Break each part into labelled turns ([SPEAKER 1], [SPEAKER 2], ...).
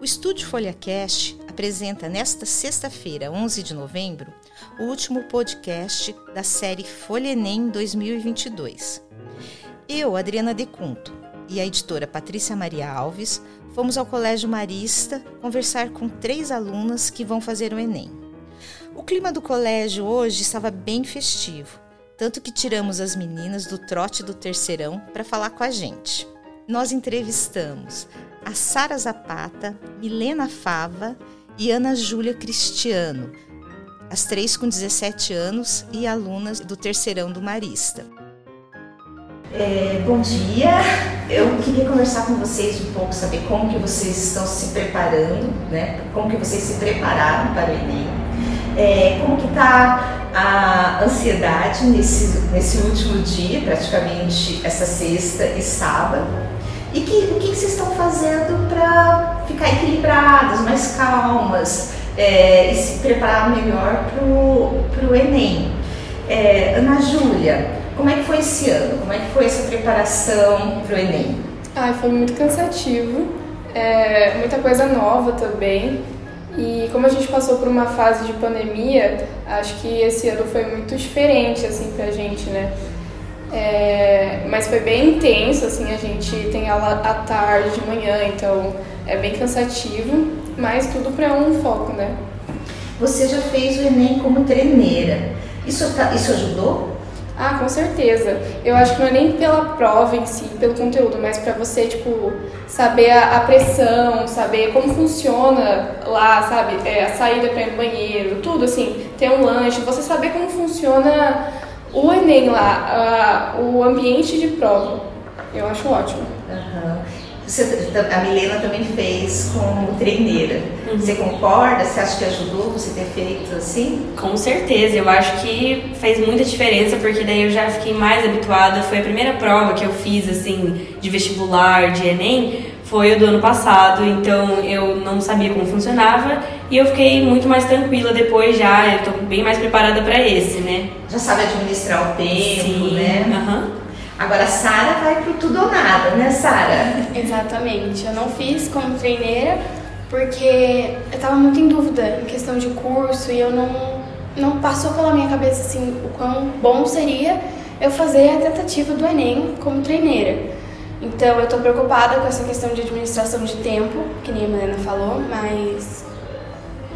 [SPEAKER 1] O Estúdio FolhaCast apresenta nesta sexta-feira, 11 de novembro, o último podcast da série Folha Enem 2022. Eu, Adriana Decunto, e a editora Patrícia Maria Alves fomos ao Colégio Marista conversar com três alunas que vão fazer o Enem. O clima do colégio hoje estava bem festivo, tanto que tiramos as meninas do trote do terceirão para falar com a gente. Nós entrevistamos a Sara Zapata, Milena Fava e Ana Júlia Cristiano, as três com 17 anos e alunas do terceirão do Marista.
[SPEAKER 2] É, bom dia, eu queria conversar com vocês um pouco, saber como que vocês estão se preparando, né? Como que vocês se prepararam para o Enem, é, como que está a ansiedade nesse, nesse último dia, praticamente essa sexta e sábado, e que, o que, vocês estão fazendo para ficar equilibradas, mais calmas é, e se preparar melhor para o Enem? É, Ana Júlia, como é que foi esse ano? Como é que foi essa preparação para o Enem?
[SPEAKER 3] Ai, foi muito cansativo, é, muita coisa nova também. E como a gente passou por uma fase de pandemia, acho que esse ano foi muito diferente assim pra gente, né? É, mas foi bem intenso, assim, a gente tem aula à tarde, de manhã, então é bem cansativo, mas tudo para um foco, né?
[SPEAKER 2] Você já fez o Enem como treineira. Isso, tá, isso ajudou?
[SPEAKER 3] Ah, com certeza. Eu acho que não é nem pela prova em si, pelo conteúdo, mas para você, tipo, saber a, a, pressão, saber como funciona lá, sabe? É, a saída para ir no banheiro, tudo assim, ter um lanche, você saber como funciona o Enem lá, o ambiente de prova, eu acho ótimo.
[SPEAKER 2] Uhum. Você, a Milena também fez como treineira. Uhum. Você concorda? Você acha que ajudou você ter feito assim?
[SPEAKER 4] Com certeza, eu acho que fez muita diferença porque daí eu já fiquei mais habituada. Foi a primeira prova que eu fiz assim de vestibular, de Enem, foi o do ano passado, então eu não sabia como funcionava e eu fiquei muito mais tranquila depois já, eu tô bem mais preparada para esse, né?
[SPEAKER 2] Já sabe administrar o tempo,
[SPEAKER 4] Sim,
[SPEAKER 2] né?
[SPEAKER 4] Uhum.
[SPEAKER 2] Agora a Sara vai pro tudo ou nada, né, Sara?
[SPEAKER 5] Exatamente. Eu não fiz como treineira porque eu tava muito em dúvida em questão de curso e eu não não passou pela minha cabeça assim o quão bom seria eu fazer a tentativa do ENEM como treineira. Então eu estou preocupada com essa questão de administração de tempo, que nem a Helena falou, mas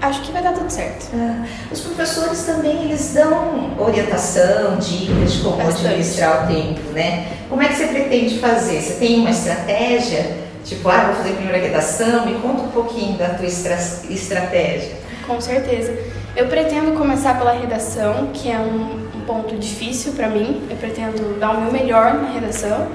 [SPEAKER 5] acho que vai dar tudo certo.
[SPEAKER 2] Ah, os professores também eles dão orientação, dicas de como Bastante. administrar o tempo, né? Como é que você pretende fazer? Você tem uma estratégia? Tipo, ah, vou fazer primeiro a redação, me conta um pouquinho da tua estra estratégia.
[SPEAKER 5] Com certeza. Eu pretendo começar pela redação, que é um, um ponto difícil para mim. Eu pretendo dar o meu melhor na redação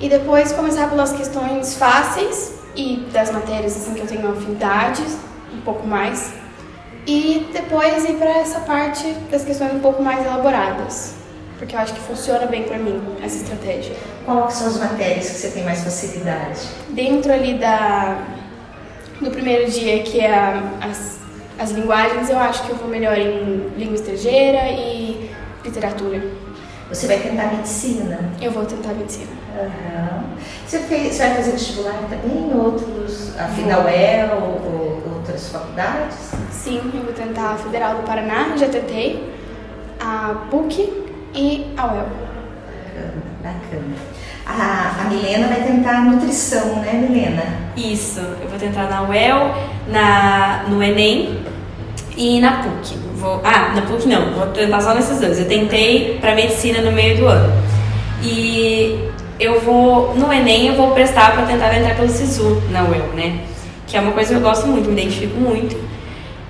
[SPEAKER 5] e depois começar pelas questões fáceis e das matérias assim que eu tenho afinidade, um pouco mais. E depois ir para essa parte das questões um pouco mais elaboradas, porque eu acho que funciona bem para mim essa estratégia.
[SPEAKER 2] Quais são as matérias que você tem mais facilidade?
[SPEAKER 5] Dentro ali da do primeiro dia, que é a, as, as linguagens, eu acho que eu vou melhor em língua estrangeira e literatura.
[SPEAKER 2] Você vai tentar medicina?
[SPEAKER 5] Eu vou tentar medicina.
[SPEAKER 2] Uhum. Você, fez, você vai fazer vestibular também em outros, a UEL ou, ou outras faculdades?
[SPEAKER 5] Sim, eu vou tentar a Federal do Paraná, já tentei, a PUC e a UEL.
[SPEAKER 2] Bacana. A, a Milena vai tentar nutrição, né, Milena?
[SPEAKER 4] Isso, eu vou tentar na UEL, na, no Enem e na PUC. Vou, ah, na PUC não, vou tentar só nesses dois. Eu tentei para medicina no meio do ano. E eu vou, no Enem, eu vou prestar para tentar entrar pelo SISU na UEL, né? Que é uma coisa que eu gosto muito, me identifico muito.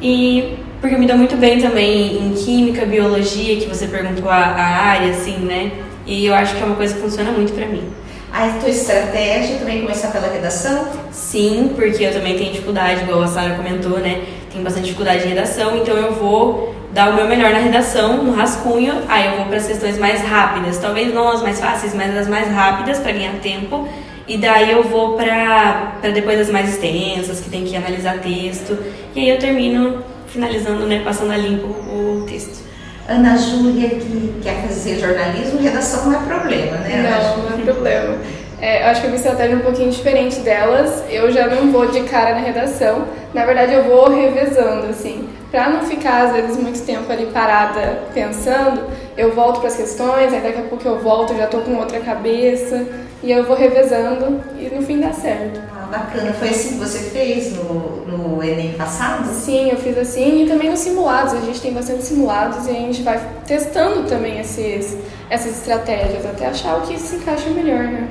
[SPEAKER 4] E porque eu me dou muito bem também em química, biologia, que você perguntou a, a área, assim, né? E eu acho que é uma coisa que funciona muito para mim.
[SPEAKER 2] A tua estratégia também começar pela redação?
[SPEAKER 4] Sim, porque eu também tenho dificuldade, igual a Sara comentou, né? Tenho bastante dificuldade em redação, então eu vou dar o meu melhor na redação, no rascunho, aí eu vou para as questões mais rápidas, talvez não as mais fáceis, mas as mais rápidas para ganhar tempo. E daí eu vou para depois as mais extensas, que tem que analisar texto. E aí eu termino finalizando, né, passando a limpo o texto.
[SPEAKER 2] Ana Júlia, que quer fazer jornalismo, redação não é problema, né?
[SPEAKER 3] Não, não é problema. É, eu acho que a minha estratégia é um pouquinho diferente delas. Eu já não vou de cara na redação. Na verdade, eu vou revezando, assim. Pra não ficar, às vezes, muito tempo ali parada pensando, eu volto para as questões, aí daqui a pouco eu volto, já tô com outra cabeça. E eu vou revezando e no fim dá certo.
[SPEAKER 2] Ah, bacana. Foi assim que você fez no, no Enem passado?
[SPEAKER 3] Sim, eu fiz assim e também nos simulados. A gente tem bastante simulados e a gente vai testando também esses, essas estratégias até achar o que se encaixa melhor, né?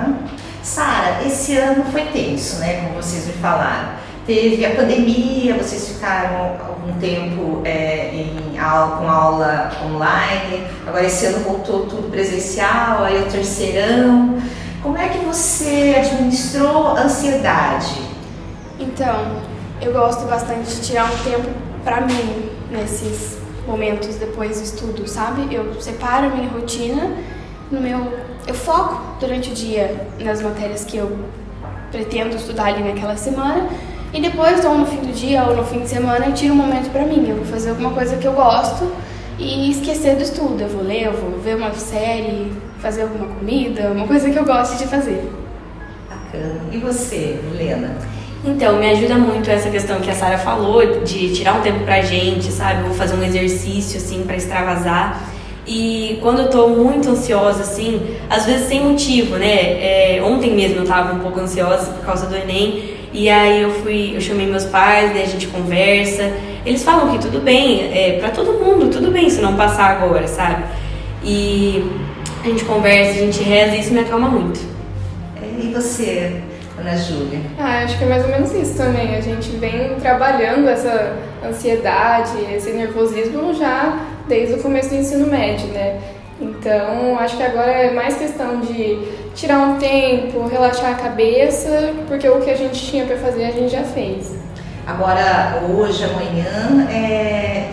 [SPEAKER 2] Uhum. Sara, esse ano foi tenso, né? Como vocês me falaram. Teve a pandemia, vocês ficaram algum tempo é, em com aula online, agora esse ano voltou tudo presencial, aí o terceirão. Como é que você administrou a ansiedade?
[SPEAKER 5] Então, eu gosto bastante de tirar um tempo para mim nesses momentos depois do estudo, sabe? Eu separo a minha rotina no meu. Eu foco durante o dia nas matérias que eu pretendo estudar ali naquela semana e depois, ou no fim do dia, ou no fim de semana, eu tiro um momento pra mim. Eu vou fazer alguma coisa que eu gosto e esquecer do estudo. Eu vou ler, eu vou ver uma série, fazer alguma comida, uma coisa que eu gosto de fazer.
[SPEAKER 2] Bacana. E você, Helena?
[SPEAKER 4] Então, me ajuda muito essa questão que a Sara falou, de tirar um tempo pra gente, sabe? Vou fazer um exercício, assim, para extravasar. E quando eu tô muito ansiosa, assim, às vezes sem motivo, né? É, ontem mesmo eu tava um pouco ansiosa por causa do Enem. E aí eu fui, eu chamei meus pais, daí a gente conversa. Eles falam que tudo bem, é para todo mundo, tudo bem se não passar agora, sabe? E a gente conversa, a gente reza e isso me acalma muito.
[SPEAKER 2] É, e você, Ana Júlia?
[SPEAKER 3] Ah, acho que é mais ou menos isso também. A gente vem trabalhando essa ansiedade, esse nervosismo já desde o começo do ensino médio, né? Então, acho que agora é mais questão de tirar um tempo, relaxar a cabeça, porque o que a gente tinha para fazer a gente já fez.
[SPEAKER 2] Agora, hoje, amanhã, é...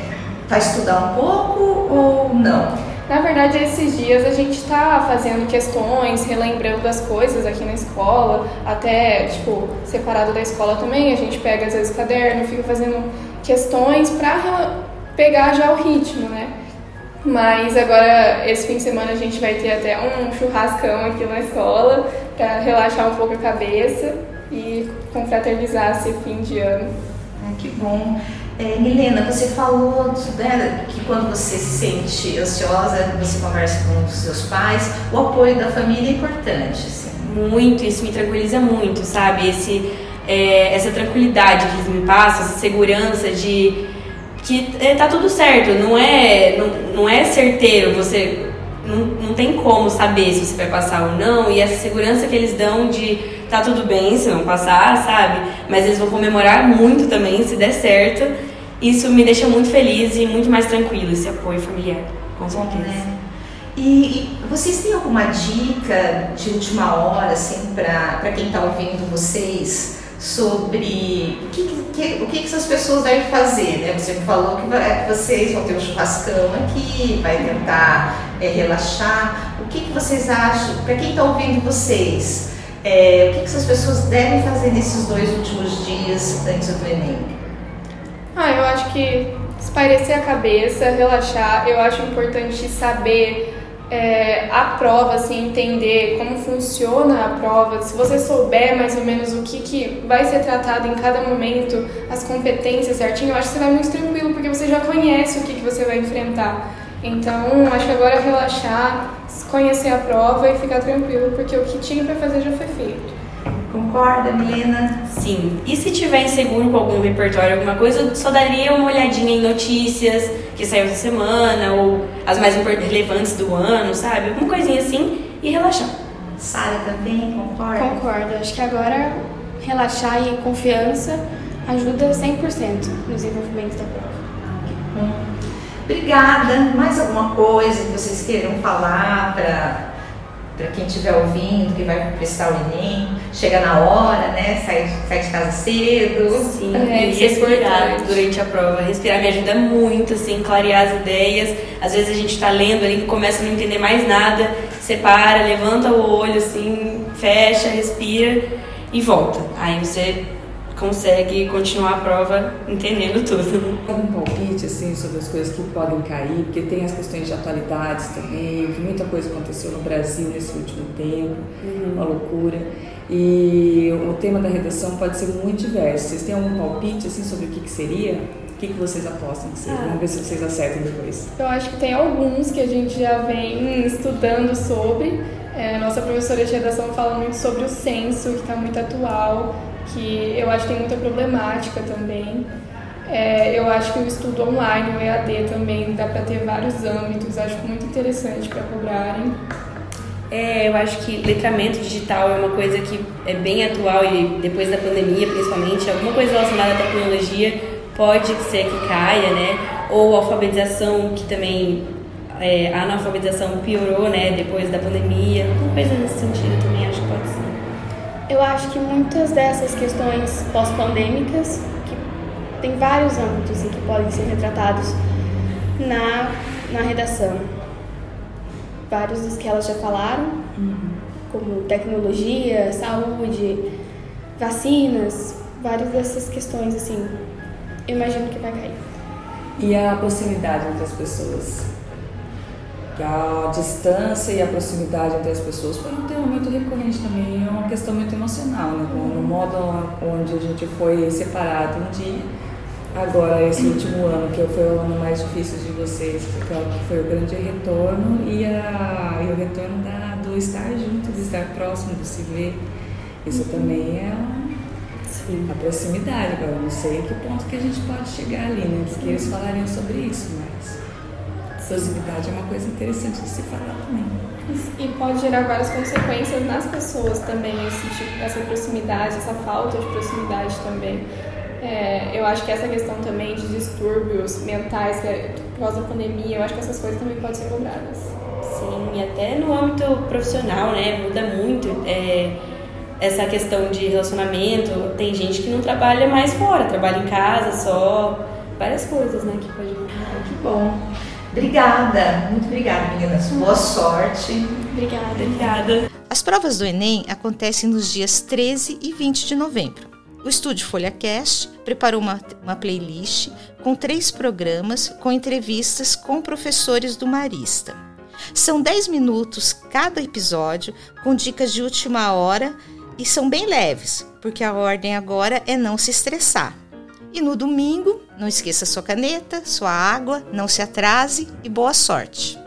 [SPEAKER 2] vai estudar um pouco ou não?
[SPEAKER 3] Na verdade, esses dias a gente está fazendo questões, relembrando as coisas aqui na escola, até, tipo, separado da escola também, a gente pega às vezes caderno, fica fazendo questões para pegar já o ritmo, né? Mas agora, esse fim de semana, a gente vai ter até um churrascão aqui na escola para relaxar um pouco a cabeça e confraternizar esse fim de ano.
[SPEAKER 2] Ah, que bom. É, Milena, você falou né, que quando você se sente ansiosa, você conversa com os seus pais, o apoio da família é importante. Assim.
[SPEAKER 4] Muito, isso me tranquiliza muito, sabe? Esse, é, essa tranquilidade que eles me passam, essa segurança de que é, tá tudo certo, não é, não, não é certeiro, você não, não tem como saber se você vai passar ou não, e essa segurança que eles dão de tá tudo bem se não passar, sabe? Mas eles vão comemorar muito também se der certo. Isso me deixa muito feliz e muito mais tranquilo, esse apoio familiar, com certeza. Né?
[SPEAKER 2] E, e, vocês têm alguma dica de última hora, assim, para quem está ouvindo vocês? Sobre o que, que, o que, essas pessoas devem fazer, né? Você falou que vocês vão ter um churrascão aqui, vai tentar é, relaxar. O que, que vocês acham, para quem está ouvindo vocês, é, o que, que essas pessoas devem fazer nesses dois últimos dias antes do Enem?
[SPEAKER 3] Ah, eu acho que espairecer a cabeça, relaxar. Eu acho importante saber é, a prova, assim, entender como funciona a prova, se você souber mais ou menos o que, que vai ser tratado em cada momento, as competências certinho, eu acho que você vai muito tranquilo, porque você já conhece o que, que você vai enfrentar. Então, acho que agora é relaxar, conhecer a prova e ficar tranquilo, porque o que tinha para fazer já foi feito.
[SPEAKER 2] Concorda, Milena?
[SPEAKER 4] Sim. E se tiver inseguro com algum repertório, alguma coisa, eu só daria uma olhadinha em notícias que saiu essa semana ou as mais relevantes do ano, sabe? Alguma coisinha assim e relaxar.
[SPEAKER 2] Sara também concorda?
[SPEAKER 5] Concordo. Acho que agora relaxar e confiança ajuda 100% no desenvolvimento da prova.
[SPEAKER 2] Hum. Obrigada. Mais alguma coisa que vocês queiram falar para para quem estiver ouvindo, que vai prestar o Enem, chega na hora, né? Sai, sai de casa cedo.
[SPEAKER 4] Sim, é, e respirar durante a prova. Respirar me ajuda muito, assim, clarear as ideias. Às vezes a gente está lendo ali, começa a não entender mais nada, separa, levanta o olho, assim, fecha, respira e volta. Aí você consegue continuar a prova entendendo tudo.
[SPEAKER 6] Um palpite assim sobre as coisas que podem cair, porque tem as questões de atualidades também, que muita coisa aconteceu no Brasil nesse último tempo, uhum. uma loucura. E o tema da redação pode ser muito diverso. Vocês têm algum palpite assim sobre o que, que seria? O que, que vocês apostam que seja? Ah. Vamos ver se vocês acertam depois.
[SPEAKER 3] Eu acho que tem alguns que a gente já vem estudando sobre. É, nossa professora de redação fala muito sobre o censo, que está muito atual, que eu acho que tem muita problemática também. É, eu acho que o estudo online, o EAD também, dá para ter vários âmbitos, acho muito interessante para cobrarem.
[SPEAKER 4] É, eu acho que letramento digital é uma coisa que é bem atual e depois da pandemia, principalmente, alguma coisa relacionada à tecnologia pode ser que caia, né? Ou alfabetização, que também é, a analfabetização piorou, né? Depois da pandemia, alguma coisa nesse sentido também
[SPEAKER 5] Eu acho que muitas dessas questões pós-pandêmicas, que tem vários âmbitos que podem ser retratados na, na redação. Vários dos que elas já falaram, uhum. como tecnologia, saúde, vacinas, várias dessas questões assim eu imagino que vai cair.
[SPEAKER 6] E a proximidade entre as pessoas? A distância e a proximidade entre as pessoas foi um tema muito recorrente também, é uma questão muito emocional, né? No modo onde a gente foi separado um dia, agora esse último ano, que foi o ano mais difícil de vocês, que foi o grande retorno e, a, e o retorno da, do estar junto, de estar próximo, de se ver. Isso também é Sim. a proximidade. Agora, não sei que ponto que a gente pode chegar ali, né? Porque eles falariam sobre isso, mas proximidade é uma coisa interessante de se falar também.
[SPEAKER 3] E pode gerar várias consequências nas pessoas também, esse tipo, essa proximidade, essa falta de proximidade também. É, eu acho que essa questão também de distúrbios mentais, que é, por causa da pandemia, eu acho que essas coisas também podem ser cobradas.
[SPEAKER 4] Sim, e até no âmbito profissional, né? Muda muito. É essa questão de relacionamento. Tem gente que não trabalha mais fora, trabalha em casa só. Várias coisas, né, que pode mudar.
[SPEAKER 2] Que bom. Obrigada, muito obrigada, meninas. Boa sorte.
[SPEAKER 5] Obrigada.
[SPEAKER 4] Obrigada.
[SPEAKER 1] As provas do Enem acontecem nos dias 13 e 20 de novembro. O Estúdio FolhaCast preparou uma, uma playlist com três programas com entrevistas com professores do Marista. São 10 minutos cada episódio, com dicas de última hora e são bem leves, porque a ordem agora é não se estressar. E no domingo, não esqueça sua caneta, sua água, não se atrase e boa sorte!